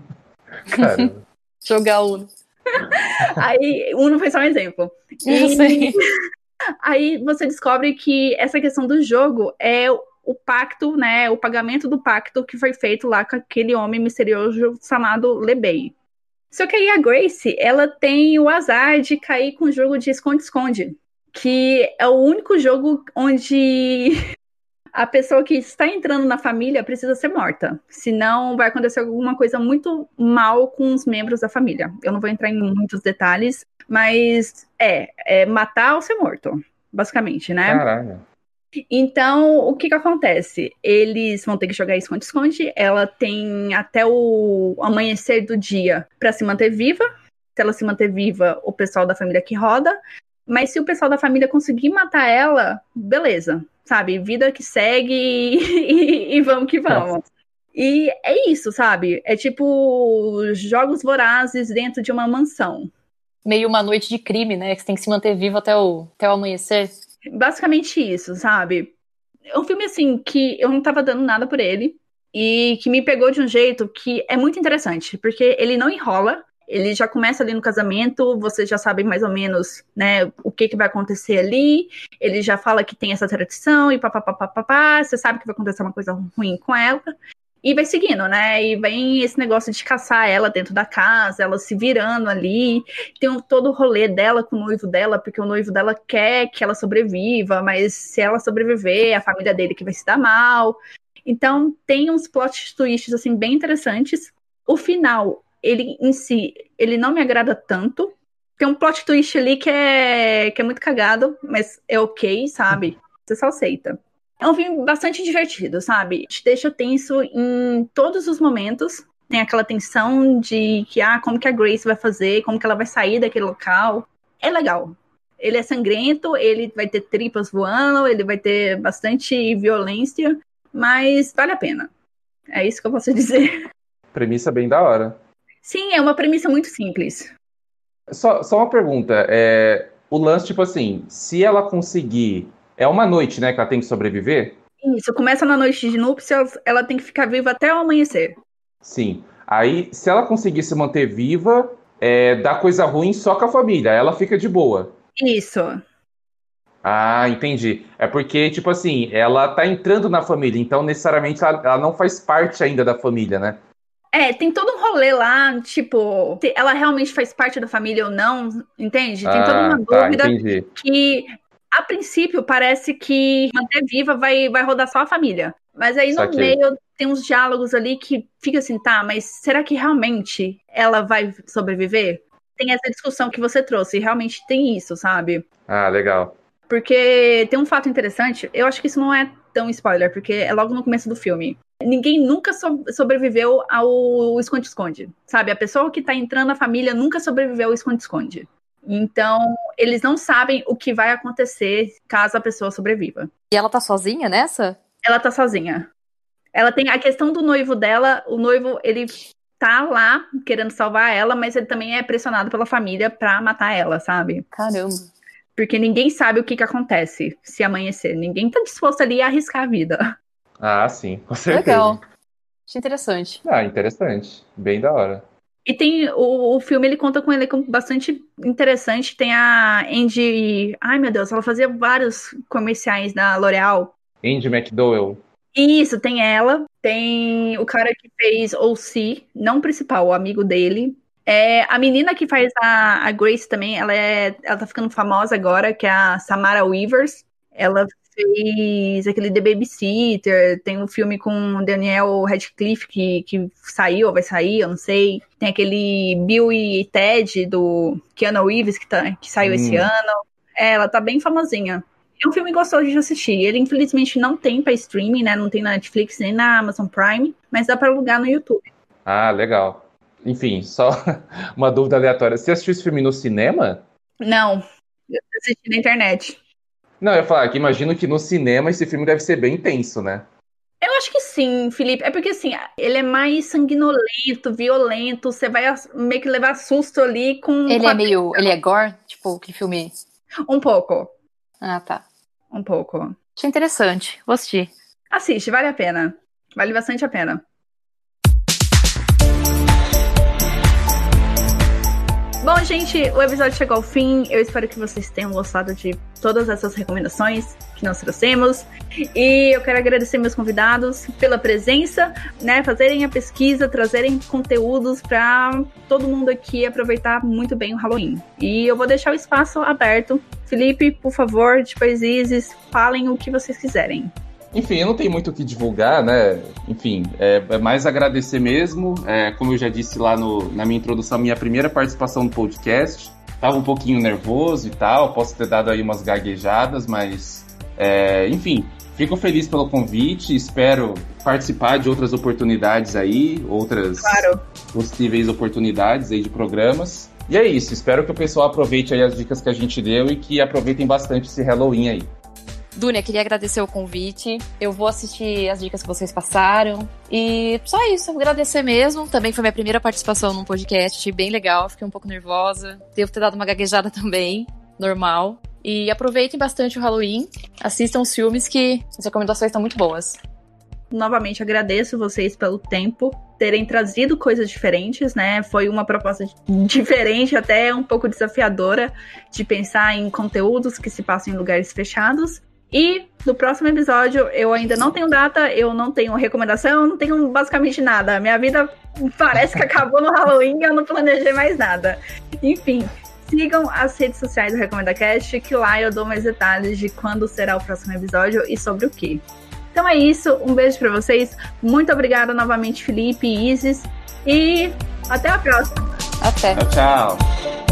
Jogar Uno. Aí, Uno foi só um exemplo. Eu sei. Aí você descobre que essa questão do jogo é o pacto, né? O pagamento do pacto que foi feito lá com aquele homem misterioso chamado Lebei. Só que aí a Grace, ela tem o azar de cair com o jogo de esconde-esconde, que é o único jogo onde a pessoa que está entrando na família precisa ser morta. Senão vai acontecer alguma coisa muito mal com os membros da família. Eu não vou entrar em muitos detalhes, mas é, é matar ou ser morto, basicamente, né? Caralho. Então, o que que acontece? Eles vão ter que jogar esconde-esconde. Ela tem até o amanhecer do dia para se manter viva. Se ela se manter viva, o pessoal da família que roda. Mas se o pessoal da família conseguir matar ela, beleza. Sabe? Vida que segue e, e vamos que vamos. E é isso, sabe? É tipo jogos vorazes dentro de uma mansão. Meio uma noite de crime, né? Que você tem que se manter vivo até o, até o amanhecer. Basicamente isso, sabe? É um filme assim que eu não tava dando nada por ele e que me pegou de um jeito que é muito interessante, porque ele não enrola, ele já começa ali no casamento, você já sabe mais ou menos, né, o que que vai acontecer ali, ele já fala que tem essa tradição e papapá, você sabe que vai acontecer uma coisa ruim com ela. E vai seguindo, né? E vem esse negócio de caçar ela dentro da casa, ela se virando ali. Tem um, todo o rolê dela com o noivo dela, porque o noivo dela quer que ela sobreviva, mas se ela sobreviver, a família dele que vai se dar mal. Então, tem uns plot twists, assim, bem interessantes. O final, ele em si, ele não me agrada tanto. Tem um plot twist ali que é, que é muito cagado, mas é ok, sabe? Você só aceita. É um filme bastante divertido, sabe? Te deixa tenso em todos os momentos. Tem aquela tensão de que, ah, como que a Grace vai fazer, como que ela vai sair daquele local. É legal. Ele é sangrento, ele vai ter tripas voando, ele vai ter bastante violência, mas vale a pena. É isso que eu posso dizer. Premissa bem da hora. Sim, é uma premissa muito simples. Só, só uma pergunta. É, o lance, tipo assim, se ela conseguir é uma noite, né, que ela tem que sobreviver? Isso, começa na noite de núpcias, ela tem que ficar viva até o amanhecer. Sim. Aí, se ela conseguir se manter viva, é, dá coisa ruim só com a família, ela fica de boa. Isso. Ah, entendi. É porque, tipo assim, ela tá entrando na família, então necessariamente ela, ela não faz parte ainda da família, né? É, tem todo um rolê lá, tipo, ela realmente faz parte da família ou não, entende? Tem toda Ah, uma tá, dúvida entendi. que A princípio, parece que manter viva vai, vai rodar só a família. Mas aí no meio tem uns diálogos ali que fica assim, tá, mas será que realmente ela vai sobreviver? Tem essa discussão que você trouxe, realmente tem isso, sabe? Ah, legal. Porque tem um fato interessante, eu acho que isso não é tão spoiler, porque é logo no começo do filme. Ninguém nunca so- sobreviveu ao esconde-esconde, sabe? A pessoa que tá entrando na família nunca sobreviveu ao esconde-esconde. Então, eles não sabem o que vai acontecer caso a pessoa sobreviva. E ela tá sozinha nessa? Ela tá sozinha. Ela tem a questão do noivo dela, o noivo, ele tá lá querendo salvar ela, mas ele também é pressionado pela família pra matar ela, sabe? Caramba. Porque ninguém sabe o que que acontece se amanhecer. Ninguém tá disposto ali a arriscar a vida. Ah, sim, com certeza. Legal. Achei interessante. Ah, interessante. Bem da hora. E tem o, o filme, ele conta com um elenco bastante interessante. Tem a Andy. Ai, meu Deus, ela fazia vários comerciais da L'Oreal. Andy McDowell. Isso, tem ela. Tem o cara que fez OC, não o principal, o amigo dele. É, a menina que faz a, a Grace também, ela, é, ela tá ficando famosa agora, que é a Samara Weavers. Ela fez aquele The Babysitter, tem um filme com Daniel Radcliffe que, que saiu, ou vai sair, eu não sei. Tem aquele Bill e Ted do Keanu Reeves que, tá, que saiu Hum. esse ano. É, ela tá bem famosinha. É um filme gostoso de assistir. Ele, infelizmente, não tem pra streaming, né? Não tem na Netflix nem na Amazon Prime, mas dá pra alugar no YouTube. Ah, legal. Enfim, só uma dúvida aleatória. Você assistiu esse filme no cinema? Não, eu assisti na internet. Não, eu ia falar que imagino que no cinema esse filme deve ser bem tenso, né? Eu acho que sim, Felipe. É porque, assim, ele é mais sanguinolento, violento. Você vai meio que levar susto ali com... Ele com é meio. Ele é gore? Tipo, que filme. Um pouco. Ah, tá. Um pouco. Achei interessante. Vou assistir. Assiste, vale a pena. Vale bastante a pena. Bom, gente, o episódio chegou ao fim. Eu espero que vocês tenham gostado de todas essas recomendações que nós trouxemos. E eu quero agradecer meus convidados pela presença, né? Fazerem a pesquisa, trazerem conteúdos para todo mundo aqui aproveitar muito bem o Halloween. E eu vou deixar o espaço aberto. Felipe, por favor, depois Isis, falem o que vocês quiserem. Enfim, eu não tenho muito o que divulgar, né? Enfim, é, é mais agradecer mesmo. É, como eu já disse lá no- na minha introdução, minha primeira participação no podcast. Tava um pouquinho nervoso e tal, posso ter dado aí umas gaguejadas, mas é, enfim, fico feliz pelo convite, espero participar de outras oportunidades aí, outras Claro. possíveis oportunidades aí de programas. E é isso, espero que o pessoal aproveite aí as dicas que a gente deu e que aproveitem bastante esse Halloween aí. Dunia, queria agradecer o convite. Eu vou assistir as dicas que vocês passaram. E só isso, agradecer mesmo. Também foi minha primeira participação num podcast, bem legal, fiquei um pouco nervosa. Devo ter dado uma gaguejada também, normal. E aproveitem bastante o Halloween, assistam os filmes que as recomendações estão muito boas. Novamente agradeço vocês pelo tempo, terem trazido coisas diferentes, né? Foi uma proposta diferente, até um pouco desafiadora, de pensar em conteúdos que se passam em lugares fechados. E no próximo episódio, eu ainda não tenho data, eu não tenho recomendação, eu não tenho basicamente nada. Minha vida parece que acabou no Halloween, eu não planejei mais nada. Enfim, sigam as redes sociais do Recomenda Cast, que lá eu dou mais detalhes de quando será o próximo episódio e sobre o que. Então é isso, um beijo pra vocês. Muito obrigada novamente, Felipe e Isis. E até a próxima. Até! Tchau, tchau.